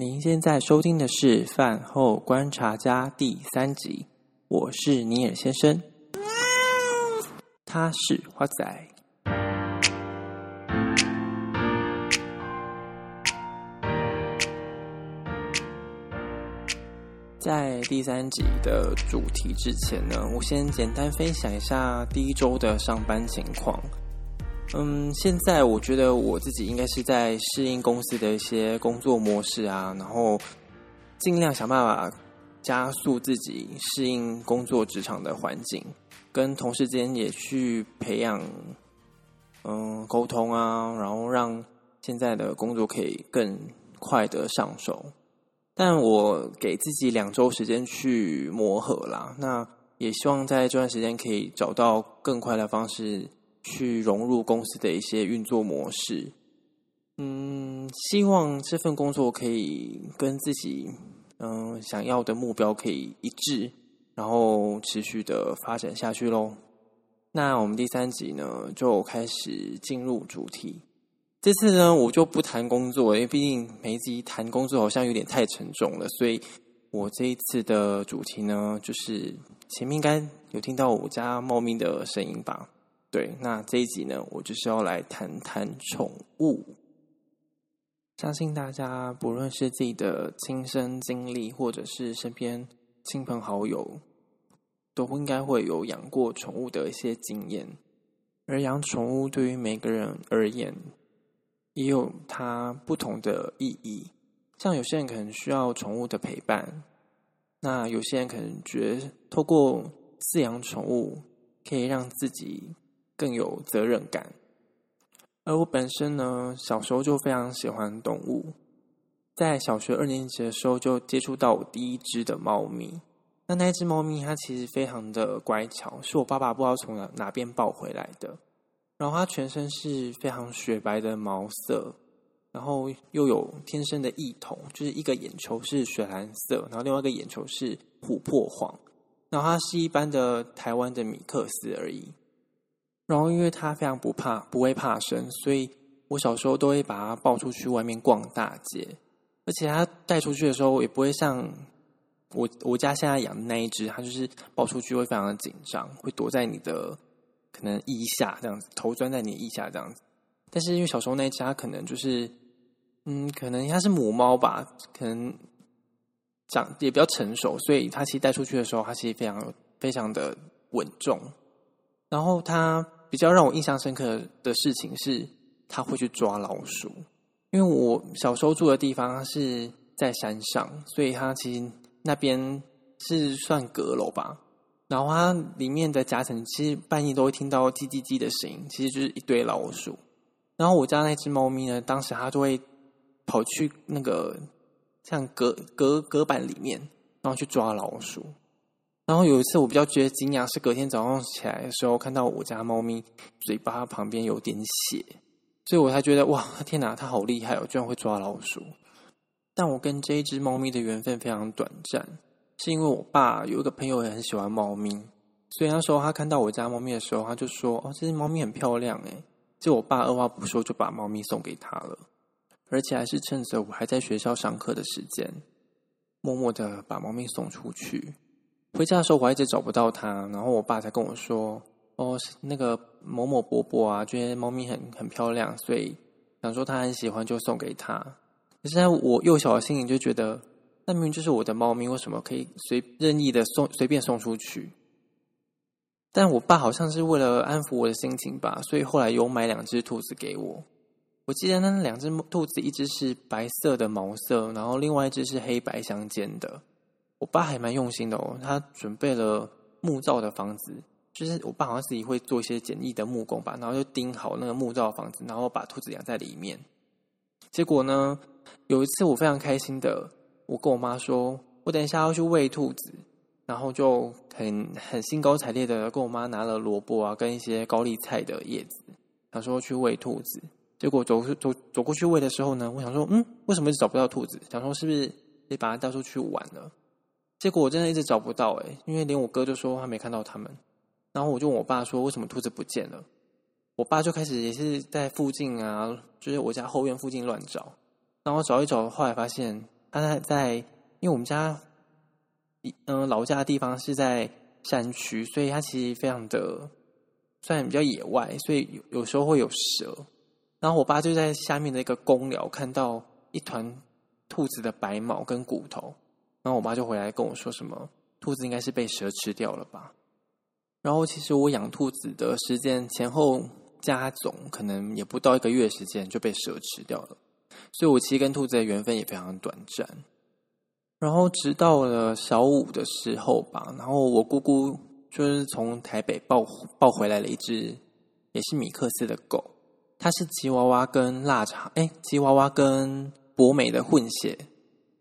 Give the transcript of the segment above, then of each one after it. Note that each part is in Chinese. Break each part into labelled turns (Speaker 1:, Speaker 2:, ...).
Speaker 1: 您现在收听的是《饭后观察家》第三集，我是尼尔先生，他是花仔。在第三集的主题之前呢，我先简单分享一下第一周的上班情况。嗯，现在我觉得我自己应该是在适应公司的一些工作模式啊，然后尽量想办法加速自己适应工作职场的环境，跟同事之间也去培养嗯沟通啊，然后让现在的工作可以更快的上手。但我给自己两周时间去磨合啦，那也希望在这段时间可以找到更快的方式。去融入公司的一些运作模式，嗯，希望这份工作可以跟自己嗯想要的目标可以一致，然后持续的发展下去喽。那我们第三集呢，就开始进入主题。这次呢，我就不谈工作，因为毕竟每一集谈工作好像有点太沉重了，所以我这一次的主题呢，就是前面应该有听到我家猫咪的声音吧。对，那这一集呢，我就是要来谈谈宠物。相信大家不论是自己的亲身经历，或者是身边亲朋好友，都应该会有养过宠物的一些经验。而养宠物对于每个人而言，也有它不同的意义。像有些人可能需要宠物的陪伴，那有些人可能觉得透过饲养宠物可以让自己。更有责任感，而我本身呢，小时候就非常喜欢动物，在小学二年级的时候就接触到我第一只的猫咪。那那只猫咪它其实非常的乖巧，是我爸爸不知道从哪哪边抱回来的。然后它全身是非常雪白的毛色，然后又有天生的异瞳，就是一个眼球是水蓝色，然后另外一个眼球是琥珀黄。然后它是一般的台湾的米克斯而已。然后，因为它非常不怕，不会怕生，所以我小时候都会把它抱出去外面逛大街。而且它带出去的时候，也不会像我我家现在养的那一只，它就是抱出去会非常的紧张，会躲在你的可能腋下这样子，头钻在你腋下这样子。但是因为小时候那一只，它可能就是嗯，可能它是母猫吧，可能长也比较成熟，所以它其实带出去的时候，它其实非常非常的稳重。然后它。比较让我印象深刻的事情是，他会去抓老鼠。因为我小时候住的地方是在山上，所以它其实那边是算阁楼吧。然后它里面的夹层，其实半夜都会听到叽叽叽的声音，其实就是一堆老鼠。然后我家那只猫咪呢，当时它就会跑去那个像隔隔隔板里面，然后去抓老鼠。然后有一次，我比较觉得惊讶，是隔天早上起来的时候，看到我家猫咪嘴巴旁边有点血，所以我才觉得哇，天哪，它好厉害哦，居然会抓老鼠。但我跟这一只猫咪的缘分非常短暂，是因为我爸有一个朋友也很喜欢猫咪，所以那时候他看到我家猫咪的时候，他就说：“哦，这只猫咪很漂亮诶。”就我爸二话不说就把猫咪送给他了，而且还是趁着我还在学校上课的时间，默默的把猫咪送出去。回家的时候，我还一直找不到它，然后我爸才跟我说：“哦，那个某某伯伯啊，觉得猫咪很很漂亮，所以想说他很喜欢，就送给他。”可是在我幼小的心里就觉得，那明明就是我的猫咪，为什么可以随任意的送随便送出去？但我爸好像是为了安抚我的心情吧，所以后来有买两只兔子给我。我记得那两只兔子，一只是白色的毛色，然后另外一只是黑白相间的。我爸还蛮用心的哦，他准备了木造的房子，就是我爸好像自己会做一些简易的木工吧，然后就钉好那个木造房子，然后把兔子养在里面。结果呢，有一次我非常开心的，我跟我妈说，我等一下要去喂兔子，然后就很很兴高采烈的跟我妈拿了萝卜啊，跟一些高丽菜的叶子，想说去喂兔子。结果走走走过去喂的时候呢，我想说，嗯，为什么一直找不到兔子？想说是不是得把它带出去玩了？结果我真的一直找不到哎，因为连我哥就说他没看到他们，然后我就问我爸说，为什么兔子不见了？我爸就开始也是在附近啊，就是我家后院附近乱找，然后找一找，后来发现他在在，因为我们家，嗯、老家的地方是在山区，所以它其实非常的算比较野外，所以有有时候会有蛇。然后我爸就在下面的一个公寮看到一团兔子的白毛跟骨头，然后我爸就回来跟我说什么，兔子应该是被蛇吃掉了吧。然后其实我养兔子的时间前后加总可能也不到一个月时间就被蛇吃掉了，所以我其实跟兔子的缘分也非常短暂。然后直到了小五的时候吧，然后我姑姑就是从台北抱抱回来了一只也是米克斯的狗。它是吉娃娃跟腊肠，哎，吉娃娃跟博美的混血，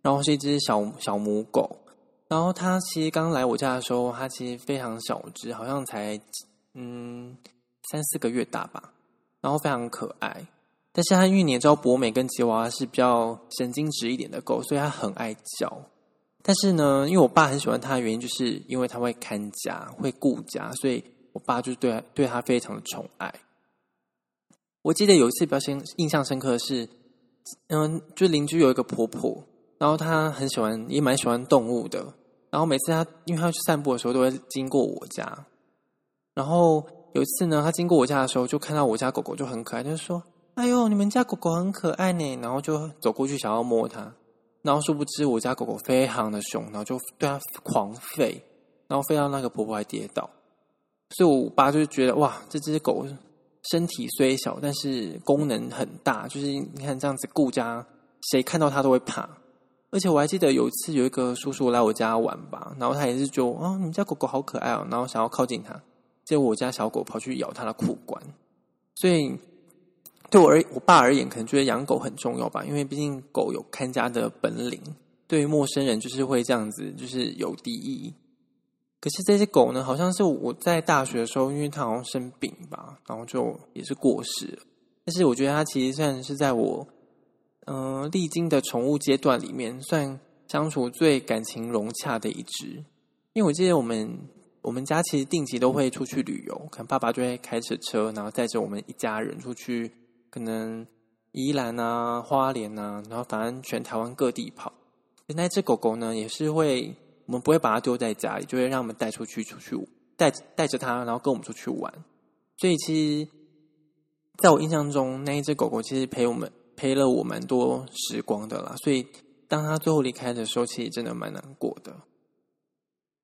Speaker 1: 然后是一只小小母狗。然后它其实刚来我家的时候，它其实非常小只，好像才嗯三四个月大吧，然后非常可爱。但是它因为你也知道，博美跟吉娃娃是比较神经质一点的狗，所以它很爱叫。但是呢，因为我爸很喜欢它的原因，就是因为它会看家、会顾家，所以我爸就对对它非常的宠爱。我记得有一次比较深印象深刻的是，嗯，就邻居有一个婆婆，然后他很喜欢，也蛮喜欢动物的。然后每次他因为他去散步的时候，都会经过我家。然后有一次呢，他经过我家的时候，就看到我家狗狗就很可爱，就说：“哎呦，你们家狗狗很可爱呢。”然后就走过去想要摸它，然后殊不知我家狗狗非常的凶，然后就对它狂吠，然后吠到那个婆婆还跌倒。所以我爸就觉得哇，这只狗。身体虽小，但是功能很大。就是你看这样子顾家，谁看到它都会怕。而且我还记得有一次有一个叔叔来我家玩吧，然后他也是就啊、哦，你家狗狗好可爱哦，然后想要靠近它，结果我家小狗跑去咬他的裤管。所以对我而我爸而言，可能觉得养狗很重要吧，因为毕竟狗有看家的本领。对于陌生人，就是会这样子，就是有敌意。可是这些狗呢，好像是我在大学的时候，因为它好像生病吧，然后就也是过世了。但是我觉得它其实算是在我嗯、历经的宠物阶段里面，算相处最感情融洽的一只。因为我记得我们我们家其实定期都会出去旅游，可能爸爸就会开着车，然后带着我们一家人出去，可能宜兰啊、花莲啊，然后反正全台湾各地跑。那只狗狗呢，也是会。我们不会把它丢在家里，就会让我们带出去，出去带带着它，然后跟我们出去玩。所以其实，在我印象中，那一只狗狗其实陪我们陪了我蛮多时光的啦。所以当他最后离开的时候，其实真的蛮难过的。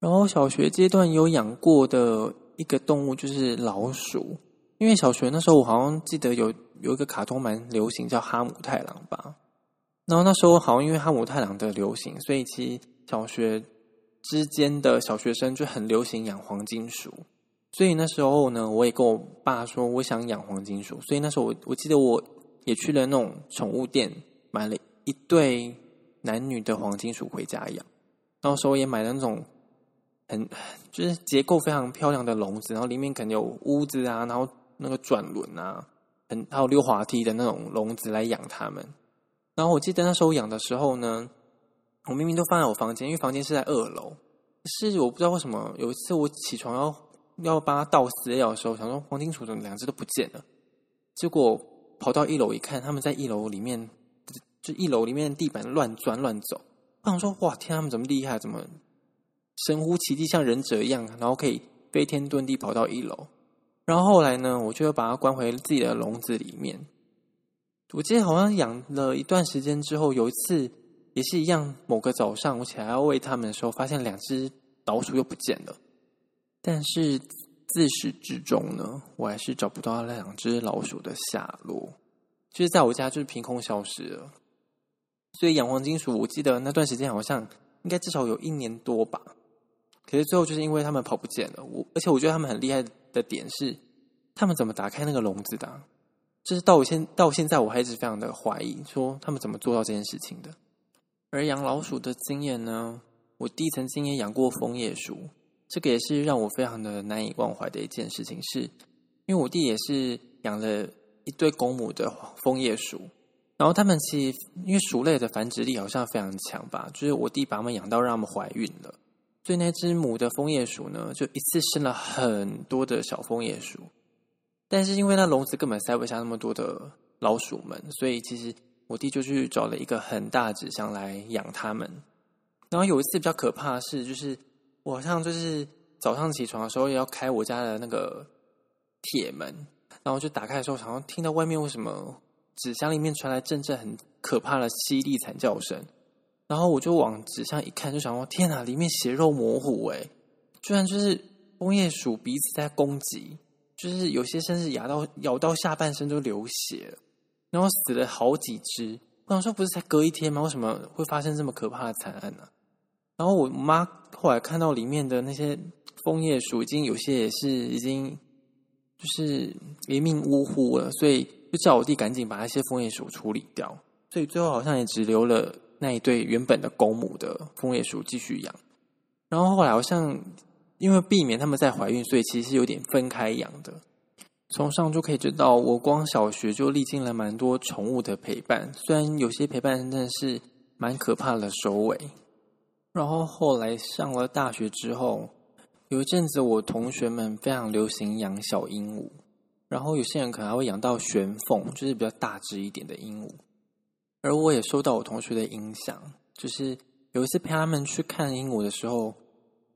Speaker 1: 然后小学阶段有养过的一个动物就是老鼠，因为小学那时候我好像记得有有一个卡通蛮流行，叫哈姆太郎吧。然后那时候好像因为哈姆太郎的流行，所以其实小学。之间的小学生就很流行养黄金鼠，所以那时候呢，我也跟我爸说我想养黄金鼠，所以那时候我我记得我也去了那种宠物店，买了一对男女的黄金鼠回家养，到时候也买了那种很就是结构非常漂亮的笼子，然后里面可能有屋子啊，然后那个转轮啊，很还有溜滑梯的那种笼子来养它们。然后我记得那时候养的时候呢。我明明都放在我房间，因为房间是在二楼。是我不知道为什么，有一次我起床要要帮它倒饲料的时候，想说黄金鼠怎么两只都不见了？结果跑到一楼一看，他们在一楼里面，就一楼里面地板乱钻乱走。我想说，哇，天，他们怎么厉害？怎么神乎其技，像忍者一样，然后可以飞天遁地跑到一楼？然后后来呢，我就把它关回自己的笼子里面。我记得好像养了一段时间之后，有一次。也是一样，某个早上我起来要喂它们的时候，发现两只老鼠又不见了。但是自始至终呢，我还是找不到那两只老鼠的下落，就是在我家就是凭空消失了。所以养黄金鼠，我记得那段时间好像应该至少有一年多吧。可是最后就是因为它们跑不见了，我而且我觉得它们很厉害的点是，它们怎么打开那个笼子的？就是到我现到现在我还一直非常的怀疑，说他们怎么做到这件事情的。而养老鼠的经验呢，我弟曾经也养过枫叶鼠，这个也是让我非常的难以忘怀的一件事情是，因为我弟也是养了一对公母的枫叶鼠，然后他们其实因为鼠类的繁殖力好像非常强吧，就是我弟把他们养到让他们怀孕了，所以那只母的枫叶鼠呢，就一次生了很多的小枫叶鼠，但是因为那笼子根本塞不下那么多的老鼠们，所以其实。我弟就去找了一个很大纸箱来养它们。然后有一次比较可怕的是，就是我好像就是早上起床的时候也要开我家的那个铁门，然后就打开的时候，好像听到外面为什么纸箱里面传来阵阵很可怕的凄厉惨叫声。然后我就往纸箱一看，就想说：天哪，里面血肉模糊诶，居然就是枫叶鼠彼此在攻击，就是有些甚至咬到咬到下半身都流血，然后死了好几只。我想说，不是才隔一天吗？为什么会发生这么可怕的惨案呢？然后我妈后来看到里面的那些枫叶鼠，已经有些也是已经就是一命呜呼了，所以就叫我弟赶紧把那些枫叶鼠处理掉。所以最后好像也只留了。那一对原本的公母的枫叶鼠继续养，然后后来好像因为避免他们再怀孕，所以其实有点分开养的。从上就可以知道，我光小学就历经了蛮多宠物的陪伴，虽然有些陪伴真的是蛮可怕的收尾。然后后来上了大学之后，有一阵子我同学们非常流行养小鹦鹉，然后有些人可能还会养到玄凤，就是比较大只一点的鹦鹉。而我也受到我同学的影响，就是有一次陪他们去看鹦鹉的时候，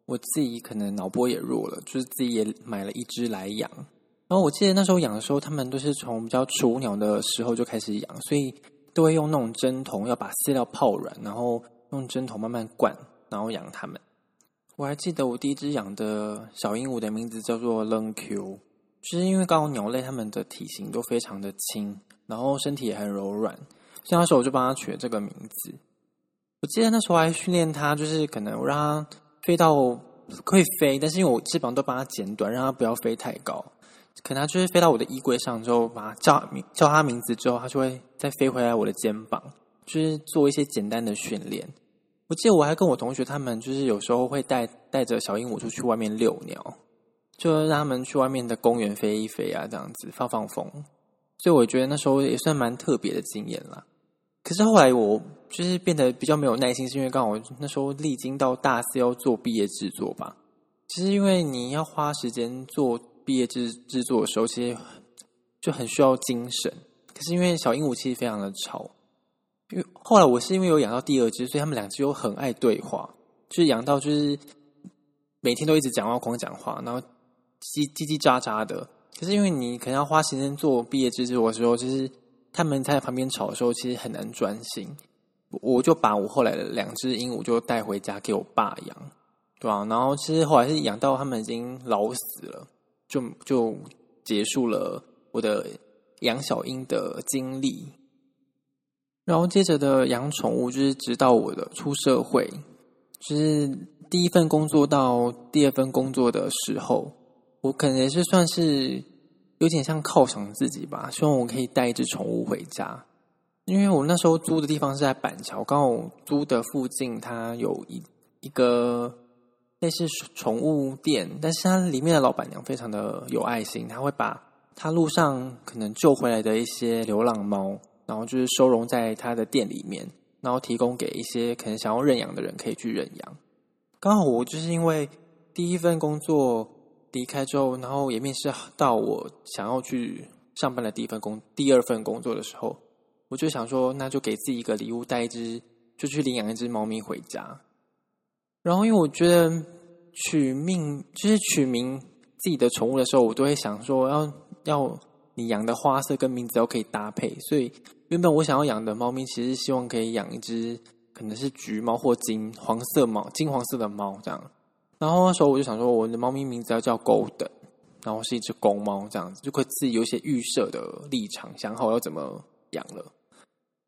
Speaker 1: 我自己可能脑波也弱了，就是自己也买了一只来养。然后我记得那时候养的时候，他们都是从比较雏鸟的时候就开始养，所以都会用那种针筒，要把饲料泡软，然后用针头慢慢灌，然后养它们。我还记得我第一只养的小鹦鹉的名字叫做 l n Q，就是因为刚好鸟类它们的体型都非常的轻，然后身体也很柔软。所以那时候我就帮它取了这个名字。我记得那时候还训练它，就是可能我让它飞到可以飞，但是因为我翅膀都帮它剪短，让它不要飞太高。可能他就是飞到我的衣柜上之后，把它叫名叫它名字之后，它就会再飞回来我的肩膀，就是做一些简单的训练。我记得我还跟我同学他们，就是有时候会带带着小鹦鹉出去外面遛鸟，就让他们去外面的公园飞一飞啊，这样子放放风。所以我觉得那时候也算蛮特别的经验啦。可是后来我就是变得比较没有耐心，是因为刚好那时候历经到大四要做毕业制作吧。其实因为你要花时间做毕业制制作的时候，其实就很需要精神。可是因为小鹦鹉其实非常的吵，因为后来我是因为有养到第二只，所以他们两只又很爱对话，就是养到就是每天都一直讲话狂讲话，然后叽叽叽喳喳的。可是因为你可能要花时间做毕业制作的时候，就是。他们在旁边吵的时候，其实很难专心。我就把我后来的两只鹦鹉就带回家给我爸养，对吧？然后其实后来是养到他们已经老死了，就就结束了我的养小鹦的经历。然后接着的养宠物，就是直到我的出社会，就是第一份工作到第二份工作的时候，我可能也是算是。有点像犒赏自己吧，希望我可以带一只宠物回家。因为我那时候租的地方是在板桥，刚好租的附近它有一一个类似宠物店，但是它里面的老板娘非常的有爱心，她会把她路上可能救回来的一些流浪猫，然后就是收容在他的店里面，然后提供给一些可能想要认养的人可以去认养。刚好我就是因为第一份工作。离开之后，然后也面试到我想要去上班的第一份工，第二份工作的时候，我就想说，那就给自己一个礼物，带一只，就去领养一只猫咪回家。然后，因为我觉得取名就是取名自己的宠物的时候，我都会想说，要要你养的花色跟名字都可以搭配。所以，原本我想要养的猫咪，其实希望可以养一只可能是橘猫或金黄色猫、金黄色的猫这样。然后那时候我就想说，我的猫咪名字要叫 Golden，然后是一只公猫，这样子就可以自己有一些预设的立场，想好要怎么养了。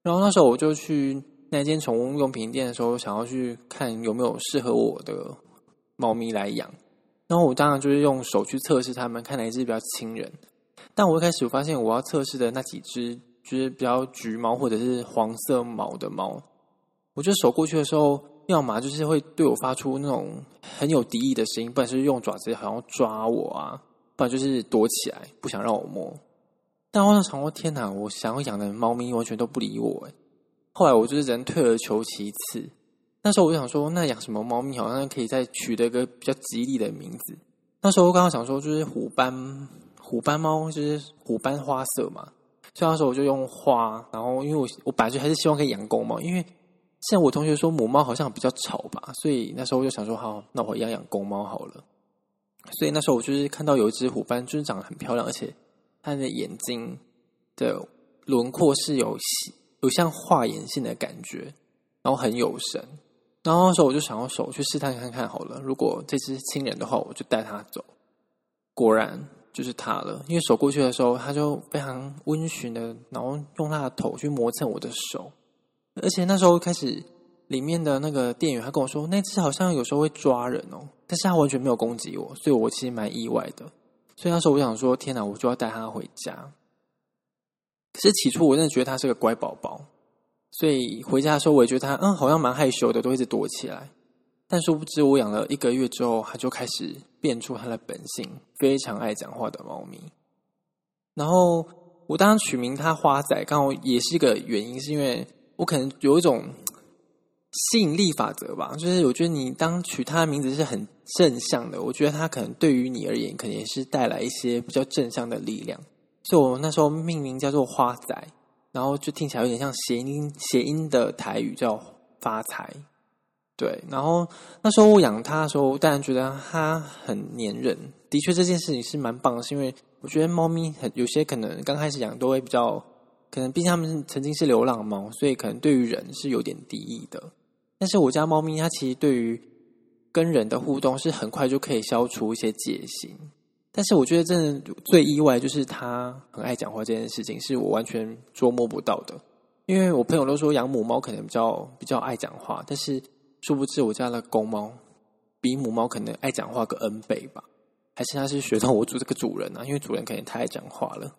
Speaker 1: 然后那时候我就去那间宠物用品店的时候，想要去看有没有适合我的猫咪来养。然后我当然就是用手去测试它们，看哪一只比较亲人。但我一开始我发现，我要测试的那几只就是比较橘猫或者是黄色毛的猫，我就手过去的时候。要么就是会对我发出那种很有敌意的声音，不然就是用爪子好像抓我啊，不然就是躲起来不想让我摸。但我想说，天哪！我想要养的猫咪完全都不理我诶。后来我就是人退而求其次，那时候我就想说，那养什么猫咪好像可以再取得一个比较吉利的名字。那时候我刚刚想说，就是虎斑虎斑猫，就是虎斑花色嘛，所以那时候我就用花，然后因为我我本来就还是希望可以养公猫，因为像我同学说母猫好像比较吵吧，所以那时候我就想说好，那我养养公猫好了。所以那时候我就是看到有一只虎斑，就是长得很漂亮，而且它的眼睛的轮廓是有有像画眼线的感觉，然后很有神。然后那时候我就想要手去试探看看好了，如果这只亲人的话，我就带它走。果然就是他了，因为手过去的时候，他就非常温驯的，然后用他的头去磨蹭我的手，而且那时候开始。里面的那个店员他跟我说，那只好像有时候会抓人哦，但是他完全没有攻击我，所以我其实蛮意外的。所以那时候我想说，天哪，我就要带他回家。可是起初我真的觉得他是个乖宝宝，所以回家的时候我也觉得他嗯好像蛮害羞的，都一直躲起来。但殊不知我养了一个月之后，它就开始变出它的本性，非常爱讲话的猫咪。然后我当时取名它花仔，刚好也是一个原因，是因为我可能有一种。吸引力法则吧，就是我觉得你当取它的名字是很正向的，我觉得它可能对于你而言，可能也是带来一些比较正向的力量。所以我那时候命名叫做花仔，然后就听起来有点像谐音谐音的台语叫发财。对，然后那时候我养它的时候，我当然觉得它很黏人，的确这件事情是蛮棒的，是因为我觉得猫咪很有些可能刚开始养都会比较，可能毕竟它们曾经是流浪猫，所以可能对于人是有点敌意的。但是我家猫咪它其实对于跟人的互动是很快就可以消除一些戒心。但是我觉得真的最意外就是它很爱讲话这件事情，是我完全捉摸不到的。因为我朋友都说养母猫可能比较比较爱讲话，但是殊不知我家的公猫比母猫可能爱讲话个 N 倍吧？还是它是学到我主这个主人啊？因为主人可能太爱讲话了。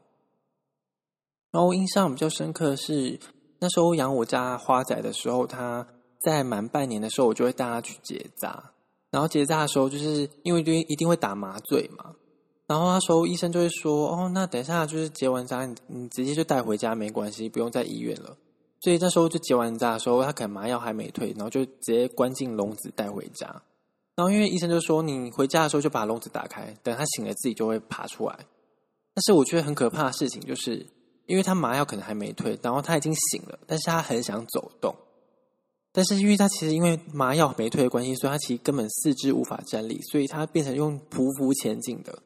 Speaker 1: 然后我印象比较深刻的是那时候养我家花仔的时候，它。在满半年的时候，我就会带它去结扎。然后结扎的时候，就是因为就一定会打麻醉嘛。然后那时候医生就会说：“哦，那等一下就是结完扎，你你直接就带回家没关系，不用在医院了。”所以那时候就结完扎的时候，他可能麻药还没退，然后就直接关进笼子带回家。然后因为医生就说：“你回家的时候就把笼子打开，等他醒了自己就会爬出来。”但是我觉得很可怕的事情就是，因为他麻药可能还没退，然后他已经醒了，但是他很想走动。但是因为他其实因为麻药没退的关系，所以他其实根本四肢无法站立，所以他变成用匍匐前进的，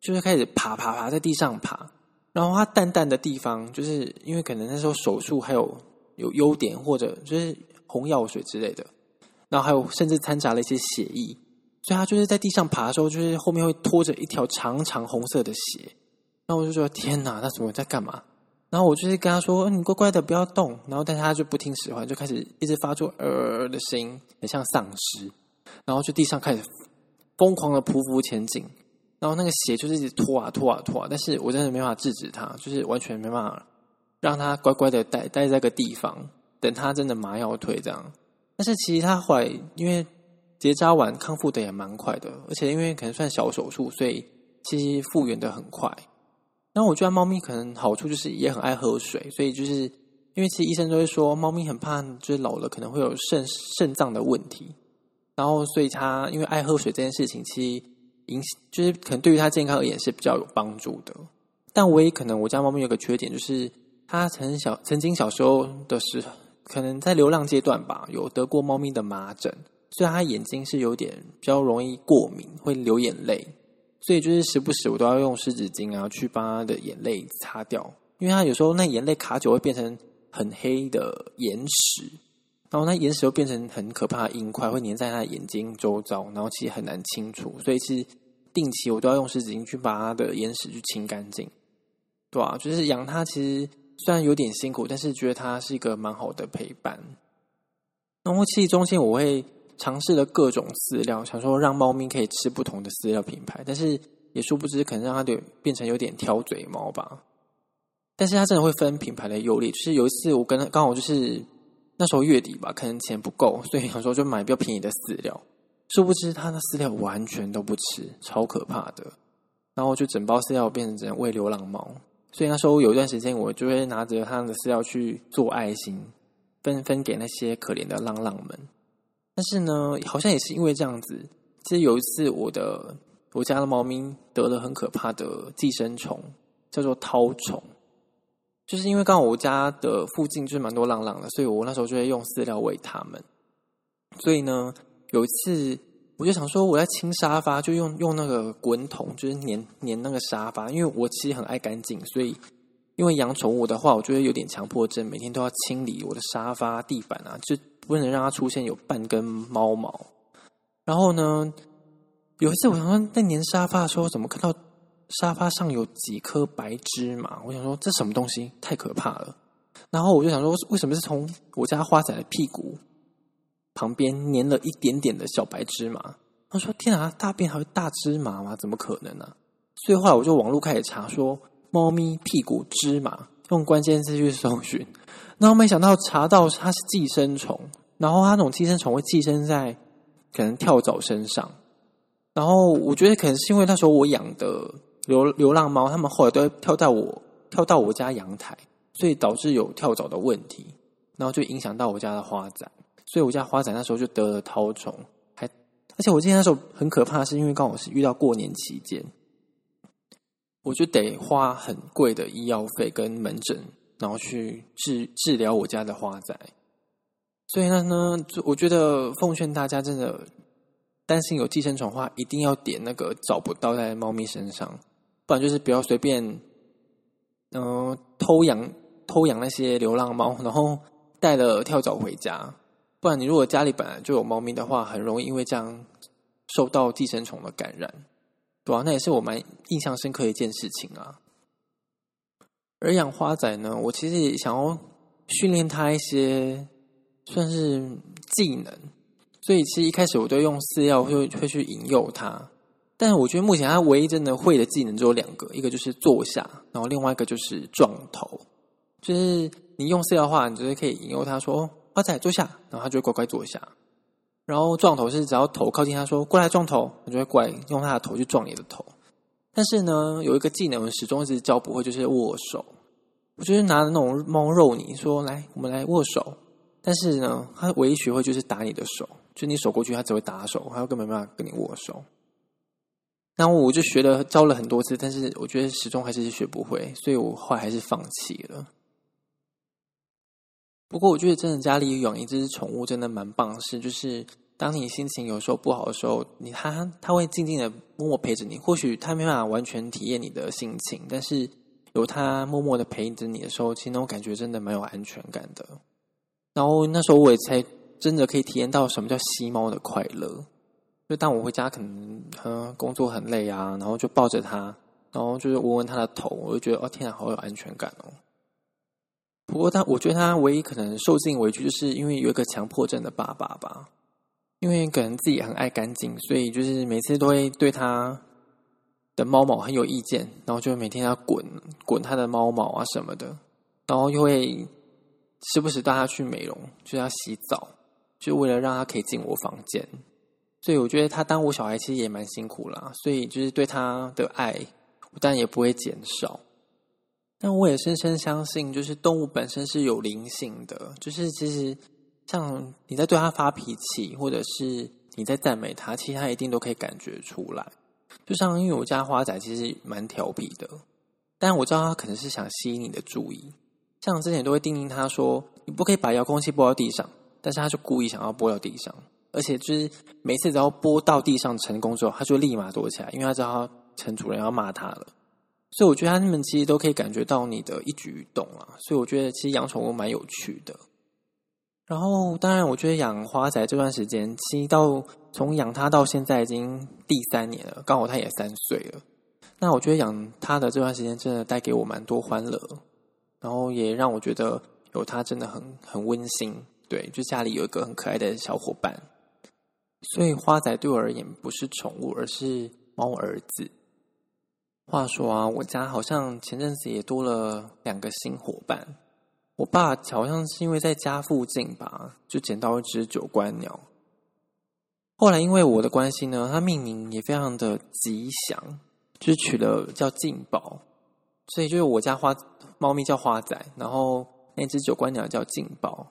Speaker 1: 就是开始爬爬爬在地上爬。然后他淡淡的地方，就是因为可能那时候手术还有有优点，或者就是红药水之类的，然后还有甚至掺杂了一些血液，所以他就是在地上爬的时候，就是后面会拖着一条长长红色的血。那我就说天哪，他怎么在干嘛？然后我就是跟他说：“你乖乖的不要动。”然后但他就不听使唤，就开始一直发出呃的声音，很像丧尸。然后就地上开始疯狂的匍匐前进，然后那个血就是一直拖啊拖啊拖啊。但是我真的没办法制止他，就是完全没办法让他乖乖的待待在个地方，等他真的麻药退这样。但是其实他后来因为结扎完康复的也蛮快的，而且因为可能算小手术，所以其实复原的很快。然后我觉得猫咪可能好处就是也很爱喝水，所以就是因为其实医生都会说猫咪很怕就是老了可能会有肾肾脏的问题，然后所以它因为爱喝水这件事情，其实影就是可能对于它健康而言是比较有帮助的。但唯一可能我家猫咪有个缺点就是他曾小曾经小时候的时候，可能在流浪阶段吧，有得过猫咪的麻疹，所以它眼睛是有点比较容易过敏，会流眼泪。所以就是时不时我都要用湿纸巾啊，去帮他的眼泪擦掉，因为他有时候那眼泪卡久会变成很黑的眼屎，然后那眼屎又变成很可怕的硬块，会粘在他的眼睛周遭，然后其实很难清除。所以是定期我都要用湿纸巾去把他的眼屎去清干净，对啊，就是养它其实虽然有点辛苦，但是觉得它是一个蛮好的陪伴。然后其实中间我会。尝试了各种饲料，想说让猫咪可以吃不同的饲料品牌，但是也殊不知可能让它变成有点挑嘴猫吧。但是它真的会分品牌的优劣，就是有一次我跟刚好就是那时候月底吧，可能钱不够，所以想说就买比较便宜的饲料。殊不知它的饲料完全都不吃，超可怕的。然后就整包饲料变成只能喂流浪猫，所以那时候有一段时间我就会拿着它的饲料去做爱心，分分给那些可怜的浪浪们。但是呢，好像也是因为这样子。其实有一次，我的我家的猫咪得了很可怕的寄生虫，叫做绦虫。就是因为刚好我家的附近就是蛮多浪浪的，所以我那时候就会用饲料喂它们。所以呢，有一次我就想说，我在清沙发，就用用那个滚筒，就是粘粘那个沙发。因为我其实很爱干净，所以因为养宠物的话，我觉得有点强迫症，每天都要清理我的沙发、地板啊，就不能让它出现有半根猫毛。然后呢，有一次我想说在粘沙发的时候，怎么看到沙发上有几颗白芝麻？我想说这什么东西，太可怕了。然后我就想说，为什么是从我家花仔的屁股？旁边粘了一点点的小白芝麻，他说：“天啊，大便还会大芝麻吗？怎么可能呢、啊？”所以后来我就网络开始查，说猫咪屁股芝麻，用关键字去搜寻，然后没想到查到它是寄生虫，然后它那种寄生虫会寄生在可能跳蚤身上，然后我觉得可能是因为那时候我养的流流浪猫，它们后来都会跳到我跳到我家阳台，所以导致有跳蚤的问题，然后就影响到我家的花仔。所以我家花仔那时候就得了绦虫，还而且我记得那时候很可怕，是因为刚好是遇到过年期间，我就得花很贵的医药费跟门诊，然后去治治疗我家的花仔。所以呢呢，我觉得奉劝大家，真的担心有寄生虫的话，一定要点那个找不到在猫咪身上，不然就是不要随便嗯、偷养偷养那些流浪猫，然后带了跳蚤回家。不然，你如果家里本来就有猫咪的话，很容易因为这样受到寄生虫的感染，对啊，那也是我蛮印象深刻的一件事情啊。而养花仔呢，我其实也想要训练它一些算是技能，所以其实一开始我都用饲料会会去引诱它。但是我觉得目前它唯一真的会的技能只有两个，一个就是坐下，然后另外一个就是撞头。就是你用饲料的话，你就是可以引诱它说。花仔坐下，然后他就会乖乖坐下。然后撞头是只要头靠近他说过来撞头，他就会过来用他的头去撞你的头。但是呢，有一个技能我始终一直教不会，就是握手。我就是拿那种猫肉泥说来，我们来握手。但是呢，他唯一学会就是打你的手，就你手过去，他只会打手，他根本没办法跟你握手。然后我就学了教了很多次，但是我觉得始终还是学不会，所以我后来还是放弃了。不过，我觉得真的家里养一只宠物真的蛮棒的事，就是当你心情有时候不好的时候，你它它会静静的默默陪着你。或许它没办法完全体验你的心情，但是有它默默的陪着你的时候，其实那种感觉真的蛮有安全感的。然后那时候我也才真的可以体验到什么叫吸猫的快乐。就当我回家可能嗯工作很累啊，然后就抱着它，然后就是闻闻它的头，我就觉得哦天啊，好有安全感哦。不过他，我觉得他唯一可能受尽委屈，就是因为有一个强迫症的爸爸吧。因为可能自己很爱干净，所以就是每次都会对他的猫毛很有意见，然后就每天要滚滚他的猫毛啊什么的，然后又会时不时带他去美容，就要洗澡，就为了让他可以进我房间。所以我觉得他当我小孩其实也蛮辛苦啦，所以就是对他的爱，我当然也不会减少。但我也深深相信，就是动物本身是有灵性的。就是其实，像你在对它发脾气，或者是你在赞美它，其实它一定都可以感觉出来。就像因为我家花仔其实蛮调皮的，但我知道它可能是想吸引你的注意。像之前都会叮咛他说：“你不可以把遥控器拨到地上。”但是他就故意想要拨到地上，而且就是每次只要拨到地上成功之后，他就立马躲起来，因为他知道陈主人要骂他了。所以我觉得他们其实都可以感觉到你的一举一动啊，所以我觉得其实养宠物蛮有趣的。然后当然，我觉得养花仔这段时间，其实到从养它到现在已经第三年了，刚好它也三岁了。那我觉得养它的这段时间真的带给我蛮多欢乐，然后也让我觉得有它真的很很温馨。对，就家里有一个很可爱的小伙伴。所以花仔对我而言不是宠物，而是猫儿子。话说啊，我家好像前阵子也多了两个新伙伴。我爸好像是因为在家附近吧，就捡到一只九冠鸟。后来因为我的关系呢，它命名也非常的吉祥，就取了叫进宝，所以就是我家花猫咪叫花仔，然后那只九冠鸟叫进宝。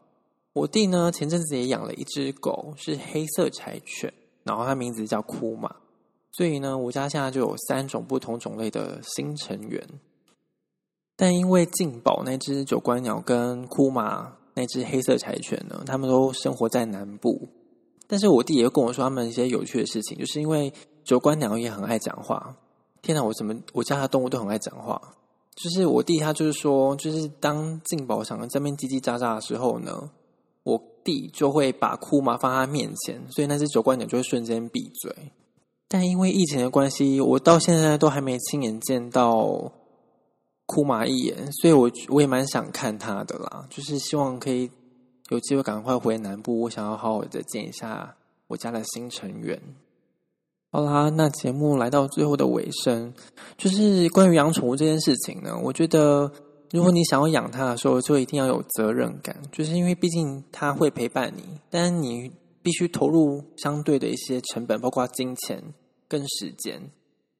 Speaker 1: 我弟呢，前阵子也养了一只狗，是黑色柴犬，然后它名字叫库玛。所以呢，我家现在就有三种不同种类的新成员。但因为静宝那只九官鸟跟库马那只黑色柴犬呢，他们都生活在南部。但是我弟也跟我说他们一些有趣的事情，就是因为九官鸟也很爱讲话。天哪，我怎么我家的动物都很爱讲话？就是我弟他就是说，就是当静宝想在那边叽叽喳喳的时候呢，我弟就会把库马放在他面前，所以那只九官鸟就会瞬间闭嘴。但因为疫情的关系，我到现在都还没亲眼见到库玛一眼，所以我我也蛮想看他的啦。就是希望可以有机会赶快回南部，我想要好好的见一下我家的新成员。好啦，那节目来到最后的尾声，就是关于养宠物这件事情呢，我觉得如果你想要养它的时候，就一定要有责任感，就是因为毕竟它会陪伴你，但你必须投入相对的一些成本，包括金钱。跟时间，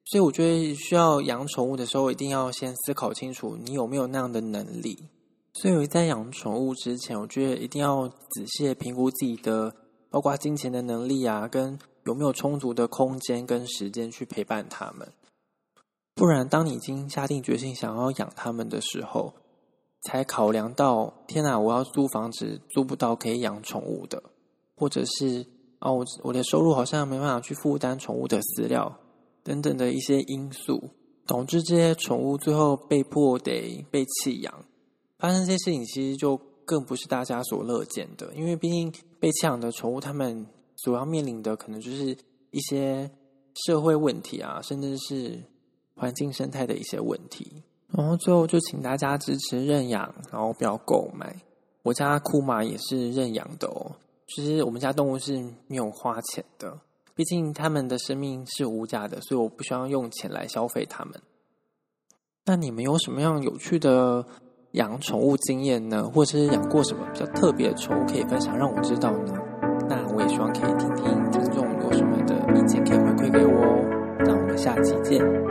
Speaker 1: 所以我觉得需要养宠物的时候，一定要先思考清楚你有没有那样的能力。所以在养宠物之前，我觉得一定要仔细评估自己的，包括金钱的能力啊，跟有没有充足的空间跟时间去陪伴他们。不然，当你已经下定决心想要养它们的时候，才考量到天哪，我要租房子租不到可以养宠物的，或者是。哦，我我的收入好像没办法去负担宠物的饲料等等的一些因素，导致这些宠物最后被迫得被弃养。发生这些事情，其实就更不是大家所乐见的，因为毕竟被弃养的宠物，他们所要面临的可能就是一些社会问题啊，甚至是环境生态的一些问题。然后最后就请大家支持认养，然后不要购买。我家库玛也是认养的哦。其实我们家动物是没有花钱的，毕竟它们的生命是无价的，所以我不需要用钱来消费它们。那你们有什么样有趣的养宠物经验呢？或者是养过什么比较特别的宠物可以分享让我知道呢？那我也希望可以听听听众有什么的意见可以回馈给我哦。那我们下期见。